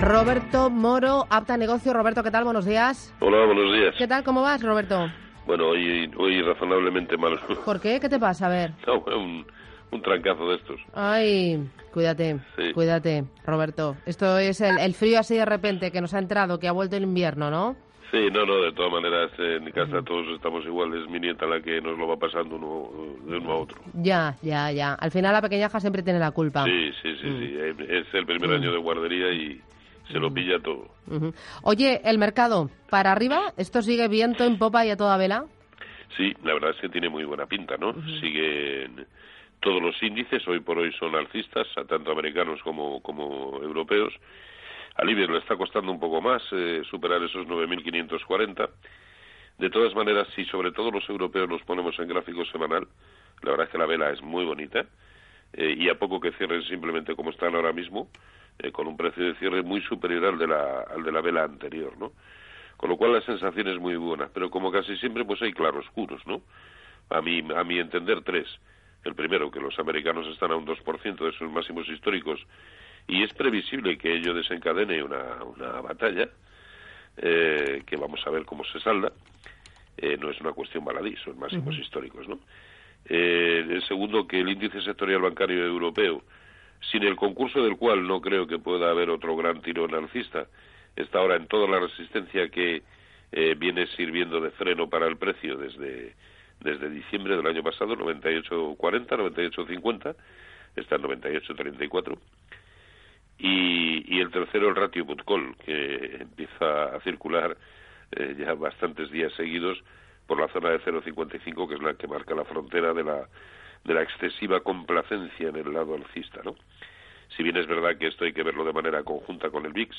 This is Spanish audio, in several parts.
Roberto Moro, apta negocio. Roberto, ¿qué tal? Buenos días. Hola, buenos días. ¿Qué tal? ¿Cómo vas, Roberto? Bueno, hoy, hoy razonablemente mal. ¿Por qué? ¿Qué te pasa? A ver. No, un, un trancazo de estos. Ay, cuídate, Sí. cuídate, Roberto. Esto es el, el frío así de repente que nos ha entrado, que ha vuelto el invierno, ¿no? Sí, no, no, de todas maneras en mi casa todos estamos igual, es mi nieta la que nos lo va pasando uno, de uno a otro. Ya, ya, ya. Al final la pequeñaja siempre tiene la culpa. Sí, sí, sí, sí, eh, es el primer año de guardería y se lo pilla todo. Oye, el mercado, ¿para arriba? ¿Esto sigue viento en popa y a toda vela? Sí, la verdad es que tiene muy buena pinta, ¿no? Siguen todos los índices, hoy por hoy son alcistas, a tanto americanos como, como europeos. Al Iber le está costando un poco más eh, superar esos 9.540. De todas maneras, si sobre todo los europeos los ponemos en gráfico semanal, la verdad es que la vela es muy bonita eh, y a poco que cierren simplemente como están ahora mismo, eh, con un precio de cierre muy superior al de la, al de la vela anterior, ¿no? Con lo cual la sensación es muy buena, pero como casi siempre pues hay claroscuros, ¿no? A mi, a mi entender tres. El primero, que los americanos están a un 2% de sus máximos históricos y es previsible que ello desencadene una, una batalla eh, que vamos a ver cómo se salda. Eh, no es una cuestión baladí, son máximos históricos, ¿no? Eh, el segundo, que el índice sectorial bancario europeo, sin el concurso del cual no creo que pueda haber otro gran tirón alcista, está ahora en toda la resistencia que eh, viene sirviendo de freno para el precio desde, desde diciembre del año pasado, 98.40, 98.50, está en 98.34. Y, y el tercero, el ratio Putcol, que empieza a circular eh, ya bastantes días seguidos por la zona de 0,55, que es la que marca la frontera de la, de la excesiva complacencia en el lado alcista, ¿no? Si bien es verdad que esto hay que verlo de manera conjunta con el VIX,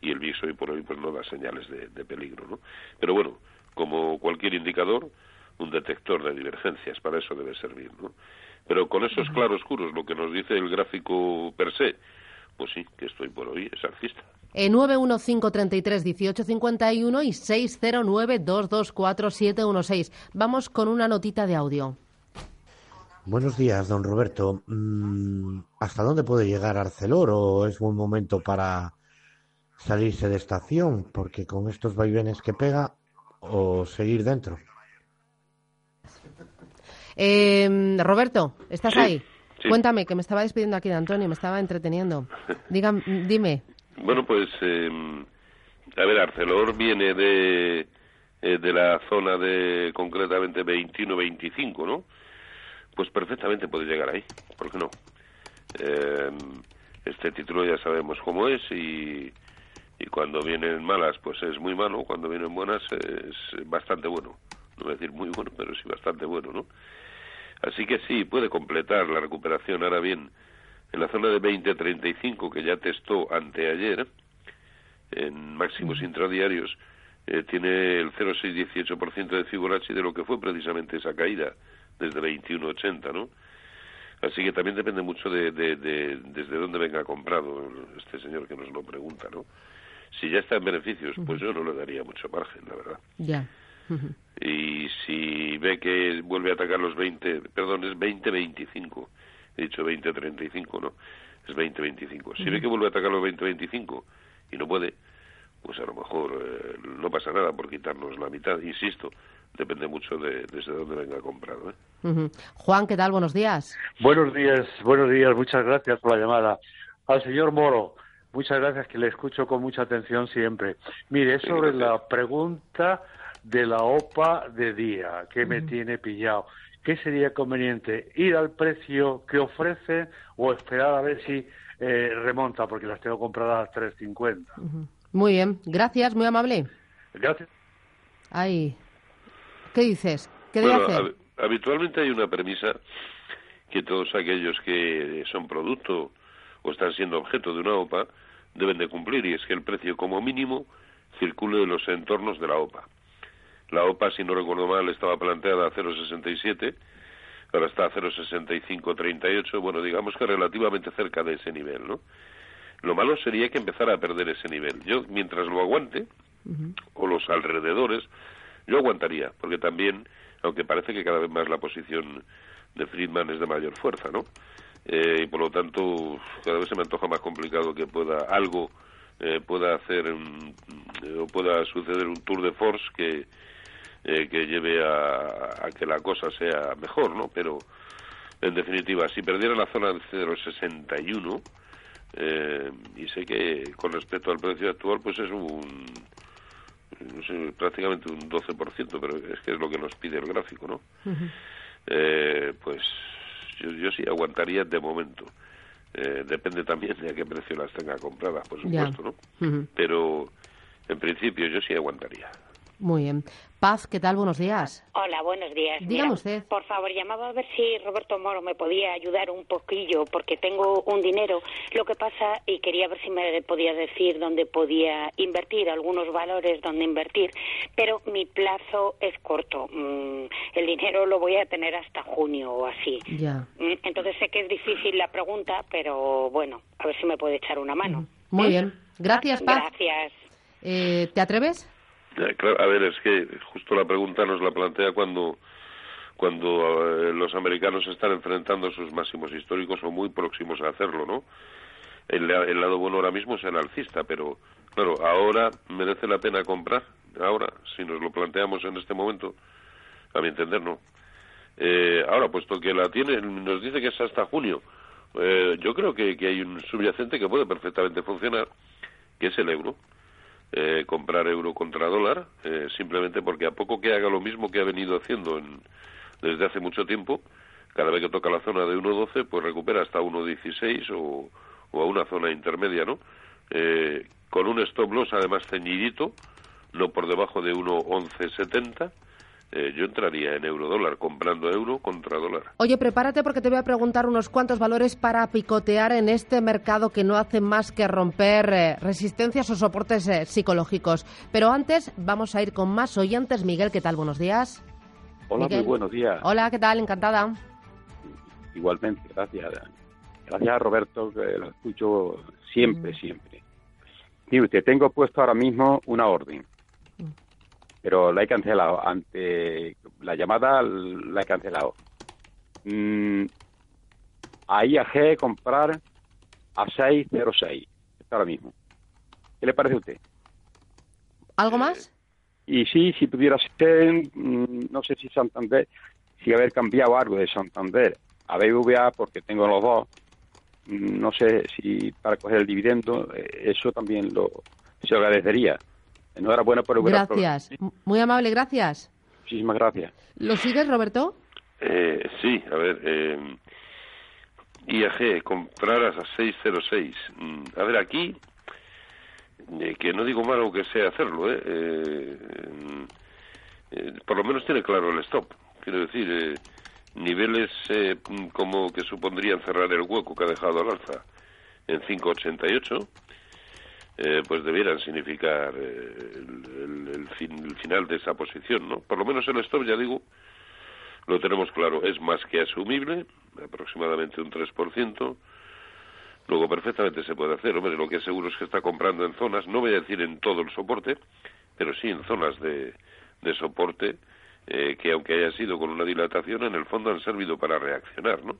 y el VIX hoy por hoy pues no da señales de, de peligro, ¿no? Pero bueno, como cualquier indicador, un detector de divergencias, para eso debe servir, ¿no? Pero con esos claroscuros, lo que nos dice el gráfico per se, pues sí, que estoy por hoy, es alcista. Eh, 915331851 y 609224716. Vamos con una notita de audio. Buenos días, don Roberto. Mm, ¿Hasta dónde puede llegar Arcelor o es buen momento para salirse de estación? Porque con estos vaivenes que pega o seguir dentro. Eh, Roberto, ¿estás Sí, ahí? sí. Cuéntame, que me estaba despidiendo aquí de Antonio, me estaba entreteniendo. Dígame, dime. Bueno, pues, eh, a ver, Arcelor viene de, eh, de la zona de concretamente 21-25, ¿no? Pues perfectamente puede llegar ahí, ¿por qué no? Eh, este título ya sabemos cómo es y, y cuando vienen malas pues es muy malo, cuando vienen buenas es bastante bueno. No voy a decir muy bueno, pero sí bastante bueno, ¿no? Así que sí, puede completar la recuperación. Ahora bien, en la zona de 20-35 que ya testó anteayer, en máximos intradiarios, eh, tiene el 0,618% de Fibonacci de lo que fue precisamente esa caída desde 21,80, ¿no? Así que también depende mucho de, de, de- desde dónde venga comprado este señor que nos lo pregunta, ¿no? Si ya está en beneficios, pues yo no le daría mucho margen, la verdad. Ya. Y si ve que vuelve a atacar los 20, perdón, es 20-25, he dicho 20-35, ¿no? Es 20-25. Si ve que vuelve a atacar los 20-25 y no puede, pues a lo mejor eh, no pasa nada por quitarnos la mitad, insisto, depende mucho de desde dónde venga comprado, ¿eh? Juan, ¿qué tal? Buenos días. Buenos días, buenos días, muchas gracias por la llamada. Al señor Moro, muchas gracias que le escucho con mucha atención siempre. Mire, es sobre la pregunta de la OPA de día que me tiene pillado. ¿Qué sería conveniente? ¿Ir al precio que ofrece o esperar a ver si eh, remonta? Porque las tengo compradas a 3.50. Muy bien, gracias, muy amable. Gracias. Ay, ¿qué dices? ¿Qué Bueno, hacer? hab- habitualmente hay una premisa que todos aquellos que son producto o están siendo objeto de una OPA deben de cumplir y es que el precio como mínimo circule en los entornos de la OPA. La OPA, si no recuerdo mal, estaba planteada a 0,67, ahora está a 0,6538, bueno, digamos que relativamente cerca de ese nivel, ¿no? Lo malo sería que empezara a perder ese nivel. Yo, mientras lo aguante, o los alrededores, yo aguantaría, porque también, aunque parece que cada vez más la posición de Friedman es de mayor fuerza, ¿no? Eh, y por lo tanto, cada vez se me antoja más complicado que pueda algo eh, pueda hacer o pueda suceder un tour de force que eh, que lleve a, a, que la cosa sea mejor, ¿no? Pero en definitiva, si perdiera la zona de 0,61 eh, y sé que con respecto al precio actual, pues es un no sé, prácticamente un 12%, pero es que es lo que nos pide el gráfico, ¿no? eh, pues yo, yo sí aguantaría de momento. Eh, depende también de a qué precio las tenga compradas, por supuesto, ¿no? Pero en principio yo sí aguantaría. Muy bien. Paz, ¿qué tal? Buenos días. Hola, buenos días. Dígame usted. Por favor, llamaba a ver si Roberto Moro me podía ayudar un poquillo, porque tengo un dinero. Lo que pasa, y quería ver si me podía decir dónde podía invertir, algunos valores donde invertir, pero mi plazo es corto. Mm, el dinero lo voy a tener hasta junio o así. Ya. Mm, Entonces sé que es difícil la pregunta, pero bueno, a ver si me puede echar una mano. Muy ¿Eh? bien. Gracias, Paz. Gracias. Eh, ¿Te atreves? A ver, es que justo la pregunta nos la plantea cuando cuando eh, los americanos están enfrentando sus máximos históricos o muy próximos a hacerlo, ¿no? El, el lado bueno ahora mismo es el alcista, pero claro, ahora merece la pena comprar, ahora, si nos lo planteamos en este momento, a mi entender, no. Eh, ahora, puesto que la tiene, nos dice que es hasta junio, eh, yo creo que, que hay un subyacente que puede perfectamente funcionar, que es el euro eh, comprar euro contra dólar, eh, simplemente porque a poco que haga lo mismo que ha venido haciendo en, desde hace mucho tiempo, cada vez que toca la zona de 1.12, pues recupera hasta 1.16 o, o a una zona intermedia, ¿no? Eh, con un stop loss además ceñidito, no por debajo de 1.1170, eh, yo entraría en euro dólar, comprando euro contra dólar. Oye, prepárate porque te voy a preguntar unos cuantos valores para picotear en este mercado que no hace más que romper eh, resistencias o soportes eh, psicológicos. Pero antes vamos a ir con más oyentes. Miguel, ¿qué tal? Buenos días. Hola, Miguel. muy buenos días. Hola, ¿qué tal? Encantada. Igualmente, gracias. Gracias a Roberto, que lo escucho siempre, Mm. siempre. Mire usted, tengo puesto ahora mismo una orden. Pero la he cancelado. Ante la llamada la he cancelado. Mm, a IAG comprar a 606, está ahora mismo. ¿Qué le parece a usted? ¿Algo más? Y sí, si pudiera ser, mm, no sé si Santander, si haber cambiado algo de Santander a BBVA, porque tengo los dos, mm, no sé si para coger el dividendo, eh, eso también lo se agradecería. Enhorabuena por el buen Gracias. Muy amable, gracias. Muchísimas gracias. ¿Lo sigues, Roberto? Eh, sí, a ver, eh, IAG, compraras a 606. Mm, A ver, aquí, eh, que no digo malo que sea hacerlo, ¿eh? Eh, mm, eh, por lo menos tiene claro el stop. Quiero decir, eh, niveles eh, mm, como que supondrían cerrar el hueco que ha dejado al alza en 588, eh, pues debieran significar eh, el, fin- el final de esa posición, ¿no? Por lo menos el stop, ya digo, lo tenemos claro, es más que asumible, aproximadamente un 3%. Luego perfectamente se puede hacer, hombre, lo que seguro es que está comprando en zonas, no voy a decir en todo el soporte, pero sí en zonas de, de soporte eh, que aunque haya sido con una dilatación, en el fondo han servido para reaccionar, ¿no?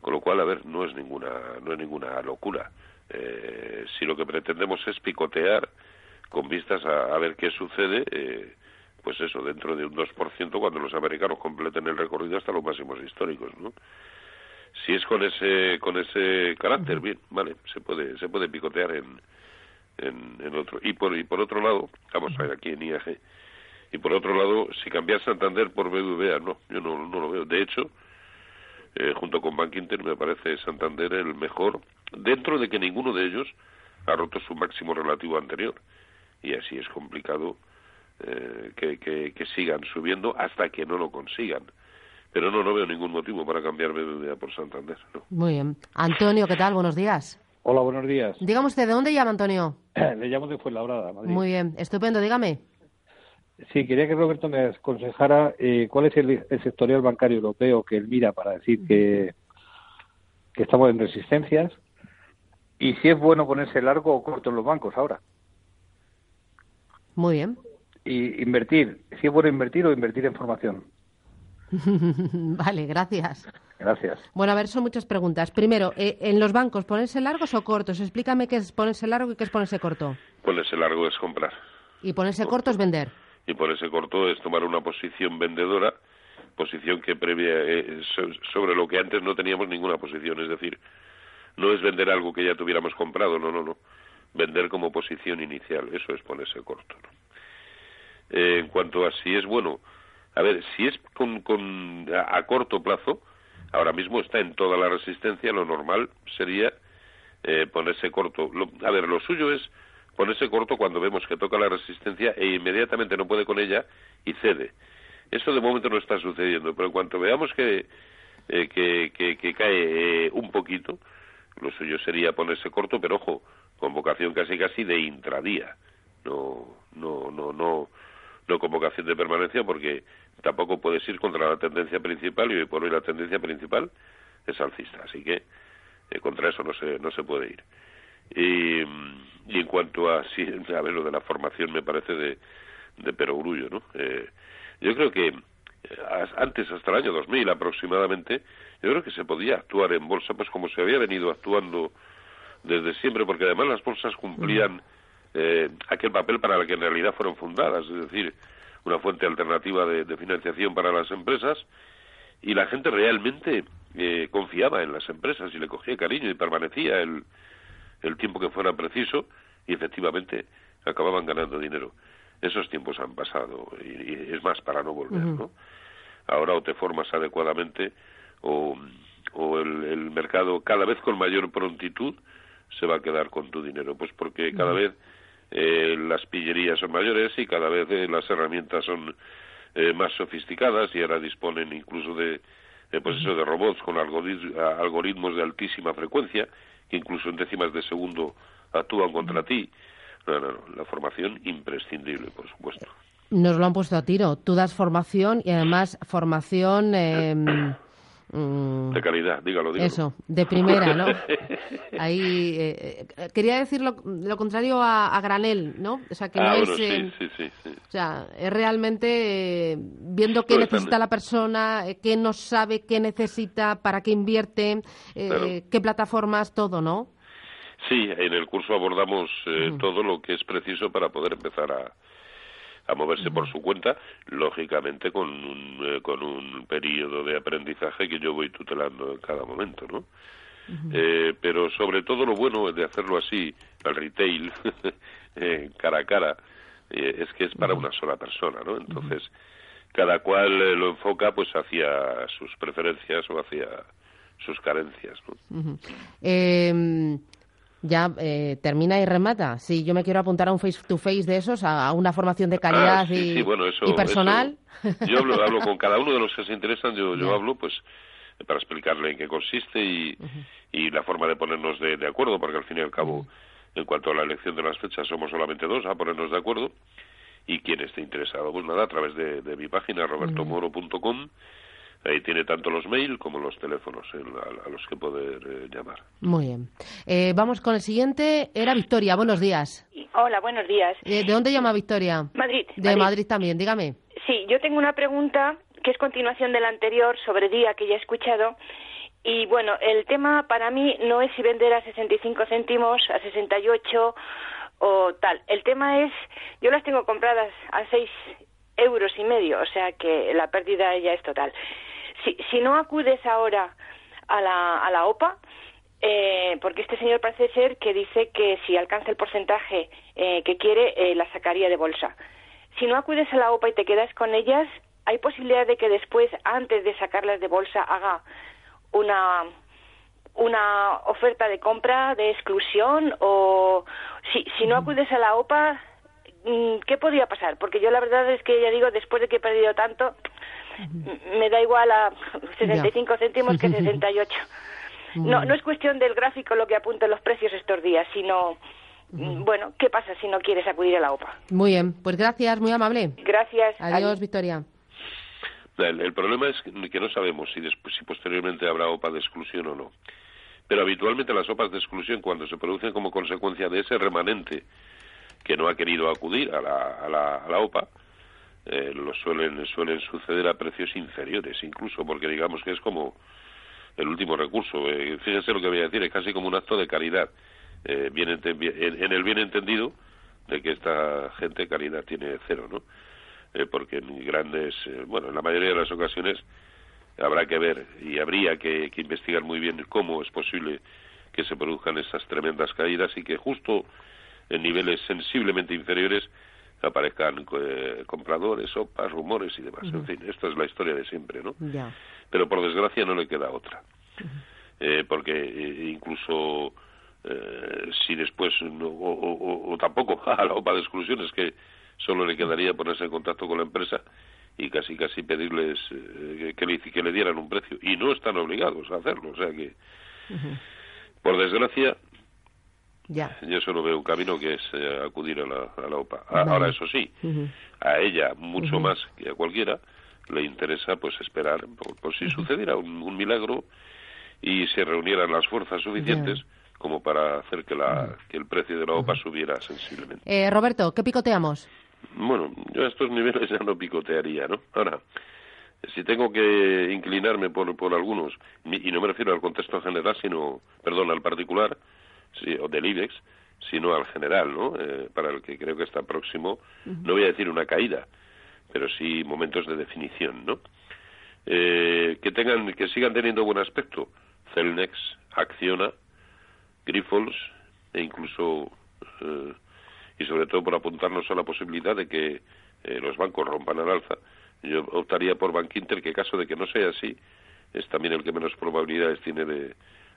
Con lo cual, a ver, no es ninguna, no es ninguna locura. Eh, si lo que pretendemos es picotear con vistas a, a ver qué sucede, eh, pues eso, dentro de un 2% cuando los americanos completen el recorrido hasta los máximos históricos, ¿no? Si es con ese con ese carácter, bien, vale, se puede se puede picotear en en, en otro y por y por otro lado, vamos a ver aquí en IAG. Y por otro lado, si cambiar Santander por BBVA, no, yo no, no lo veo. De hecho, eh, junto con Bank Inter me parece Santander el mejor, dentro de que ninguno de ellos ha roto su máximo relativo anterior. Y así es complicado eh, que, que, que sigan subiendo hasta que no lo consigan. Pero no, no veo ningún motivo para cambiar BBVA por Santander. No. Muy bien. Antonio, ¿qué tal? Buenos días. Hola, buenos días. Dígame usted, ¿de dónde llama, Antonio? Le llamo de Fuenlabrada, Madrid. Muy bien, estupendo, dígame. Sí, quería que Roberto me aconsejara eh, cuál es el, sectorial bancario europeo que él mira para decir que, que estamos en resistencias y si es bueno ponerse largo o corto en los bancos ahora. Muy bien. Y invertir, si es bueno invertir o invertir en formación. vale, gracias. Gracias. Bueno, a ver, son muchas preguntas. Primero, eh, ¿en los bancos ponerse largos o cortos? Explícame qué es ponerse largo y qué es ponerse corto. Ponerse largo es comprar. ¿Y ponerse corto es vender? y por ese corto es tomar una posición vendedora, posición que previa eh, sobre lo que antes no teníamos ninguna posición, es decir, no es vender algo que ya tuviéramos comprado, no, no, no, vender como posición inicial, eso es ponerse corto. Eh, en cuanto a si es bueno, a ver, si es con, con a, corto plazo, ahora mismo está en toda la resistencia, lo normal sería eh, ponerse corto. a ver, lo suyo es ponerse corto cuando vemos que toca la resistencia e inmediatamente no puede con ella y cede. Eso de momento no está sucediendo, pero en cuanto veamos que, eh, que, cae eh, un poquito, lo suyo sería ponerse corto, pero ojo, con vocación casi casi de intradía, no, no, no, no, no con vocación de permanencia, porque tampoco puedes ir contra la tendencia principal y hoy por hoy la tendencia principal es alcista, así que eh, contra eso no se, no se puede ir. Y, y en cuanto a, sí, a ver, lo de la formación me parece de, de perogrullo, ¿no? Eh, yo creo que antes, hasta el año 2000 aproximadamente, yo creo que se podía actuar en bolsa pues como se había venido actuando desde siempre, porque además las bolsas cumplían eh, aquel papel para el que en realidad fueron fundadas, es decir, una fuente alternativa de, de financiación para las empresas, y la gente realmente eh, confiaba en las empresas y le cogía cariño y permanecía el, el tiempo que fuera preciso y efectivamente acababan ganando dinero. Esos tiempos han pasado y, es más para no volver, ¿no? Ahora o te formas adecuadamente o, o el, el, mercado cada vez con mayor prontitud se va a quedar con tu dinero, pues porque cada vez eh, las pillerías son mayores y cada vez eh, las herramientas son eh, más sofisticadas y ahora disponen incluso de, pues eso, de robots con algoritmos de altísima frecuencia que incluso en décimas de segundo actúan contra ti. No, no, no, la formación imprescindible, por supuesto. Nos lo han puesto a tiro. Tú das formación y además formación... Eh, de calidad, dígalo, dígalo. Eso, de primera, ¿no? Ahí eh, eh, quería decir lo, contrario a, granel, ¿no? O sea, que no ah, es, sí, sí, sí, o sea, es realmente eh, viendo qué necesita la persona, qué no sabe, qué necesita, para qué invierte, qué plataformas, todo, ¿no? Sí, en el curso abordamos todo lo que es preciso para poder empezar a, a moverse por su cuenta, lógicamente con un, eh, con un periodo de aprendizaje que yo voy tutelando en cada momento, ¿no? eh, pero sobre todo lo bueno de hacerlo así, al retail, eh, cara a cara, eh, es que es para una sola persona, ¿no? Entonces, cada cual lo enfoca pues hacia sus preferencias o hacia sus carencias, ¿no? Ya eh, termina y remata. Si yo me quiero apuntar a un face to face de esos, a, una formación de calidad ah, y, y, personal. yo hablo, con cada uno de los que se interesan, yo, yo hablo pues para explicarle en qué consiste y, y la forma de ponernos de, acuerdo, porque al fin y al cabo, en cuanto a la elección de las fechas, somos solamente dos a ponernos de acuerdo. Y quien esté interesado, pues nada, a través de, de mi página robertomoro.com Ahí tiene tanto los mails como los teléfonos a, los que poder eh, llamar. Muy bien. Eh, vamos con el siguiente. Era Victoria. Buenos días. Hola, buenos días. Eh, ¿De dónde llama Victoria? Madrid. De Madrid. también, dígame. Sí, yo tengo una pregunta que es continuación de la anterior sobre día que ya he escuchado. Y bueno, el tema para mí no es si vender a 65 céntimos, a 68 o tal. El tema es, yo las tengo compradas a 6 euros y medio, o sea que la pérdida ya es total si, si no acudes ahora a la, a la OPA, eh, porque este señor parece ser que dice que si alcanza el porcentaje eh, que quiere, eh, la sacaría de bolsa. Si no acudes a la OPA y te quedas con ellas, ¿hay posibilidad de que después, antes de sacarlas de bolsa, haga una, una oferta de compra, de exclusión? O si, si no acudes a la OPA, mm, ¿qué podría pasar? Porque yo la verdad es que ya digo, después de que he perdido tanto, me da igual a 65 céntimos que 68. No, no es cuestión del gráfico lo que apuntan los precios estos días, sino, bueno, ¿qué pasa si no quieres acudir a la OPA? Muy bien, pues gracias, muy amable. Gracias. Adiós, Victoria. El, problema es que no sabemos si, después, si posteriormente habrá OPA de exclusión o no. Pero habitualmente las OPAs de exclusión, cuando se producen como consecuencia de ese remanente que no ha querido acudir a la, a la, a la OPA, eh, lo suelen, suelen suceder a precios inferiores, incluso porque digamos que es como el último recurso. Eh, fíjense lo que voy a decir, es casi como un acto de caridad, eh, bien en, en, el bien entendido de que esta gente caridad tiene cero, ¿no? Eh, porque en grandes, eh, bueno, en la mayoría de las ocasiones habrá que ver y habría que, que investigar muy bien cómo es posible que se produzcan esas tremendas caídas y que justo en niveles sensiblemente inferiores aparezcan eh, compradores, sopas, rumores y demás. En fin, esta es la historia de siempre, ¿no? Pero por desgracia no le queda otra. eh, porque eh, incluso eh, si después, no, o, o, o, tampoco a la OPA de exclusiones, que solo le quedaría ponerse en contacto con la empresa y casi casi pedirles eh, que, le, que le dieran un precio. Y no están obligados a hacerlo. O sea que, por desgracia, ya. Yo solo veo un camino que es eh, acudir a la, a la OPA. A, vale. Ahora, eso sí, uh -huh. a ella mucho uh -huh. más que a cualquiera le interesa pues esperar por, por si uh -huh. sucediera un, un, milagro y se reunieran las fuerzas suficientes como para hacer que, la, que el precio de la OPA subiera sensiblemente. Eh, Roberto, ¿qué picoteamos? Bueno, yo a estos niveles ya no picotearía, ¿no? Ahora, si tengo que inclinarme por, por algunos, y no me refiero al contexto general, sino, perdón, al particular, sí, o del IBEX, sino al general, ¿no? Eh, para el que creo que está próximo, uh -huh. no voy a decir una caída, pero sí momentos de definición, ¿no? Eh, que tengan, que sigan teniendo buen aspecto, Celnex, Acciona, Grifols e incluso eh, y sobre todo por apuntarnos a la posibilidad de que eh, los bancos rompan al alza, yo optaría por Bank Inter, que caso de que no sea así, es también el que menos probabilidades tiene de,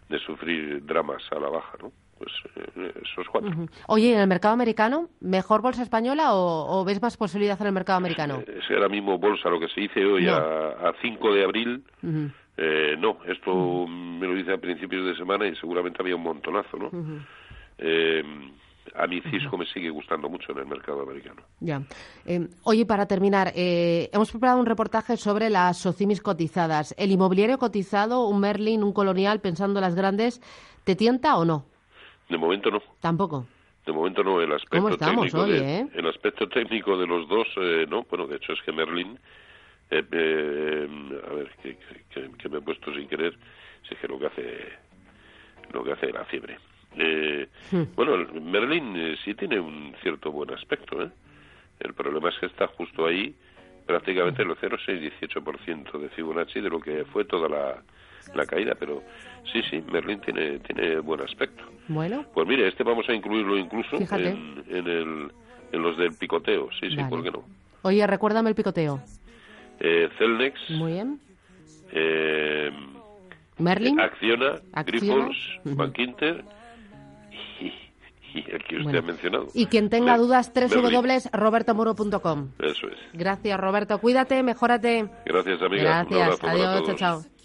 de sufrir dramas a la baja, ¿no? Pues eh, esos cuatro. Uh -huh. Oye, ¿en el mercado americano, mejor bolsa española o, o, ves más posibilidad en el mercado americano? Es ahora mismo bolsa, lo que se dice hoy no. a, a 5 de abril, uh -huh. eh, no, esto me lo dice a principios de semana y seguramente había un montonazo, ¿no? Eh, a mí Cisco me sigue gustando mucho en el mercado americano. Ya. Eh, oye, para terminar, eh, hemos preparado un reportaje sobre las SOCIMIS cotizadas. ¿El inmobiliario cotizado, un Merlin, un Colonial, pensando en las grandes, te tienta o no? De momento no. Tampoco. De momento no. El aspecto ¿Cómo estamos técnico hoy, de, eh? El aspecto técnico de los dos, eh, no. Bueno, de hecho es que Merlin, eh, eh, a ver, que, que, que, me he puesto sin querer, si es que lo que hace, lo que hace la fiebre. Eh, hmm. Bueno, Merlin eh, sí tiene un cierto buen aspecto. ¿eh? El problema es que está justo ahí, prácticamente el 0,6-18% de Fibonacci de lo que fue toda la, la caída. Pero sí, sí, Merlin tiene, tiene buen aspecto. Bueno. Pues mire, este vamos a incluirlo incluso en, en, el, en, los del picoteo. Sí, sí. ¿por qué no? Oye, recuérdame el picoteo. Eh, Celnex. Muy bien. Eh, Merlin. Acciona, Acciona. Grifols, uh -huh. El que usted bueno. ha mencionado. Y quien tenga dudas, www.robertomuro.com. Eso es. Gracias, Roberto. Cuídate, mejórate. Gracias, amiga. Gracias. Adiós, chao, chao.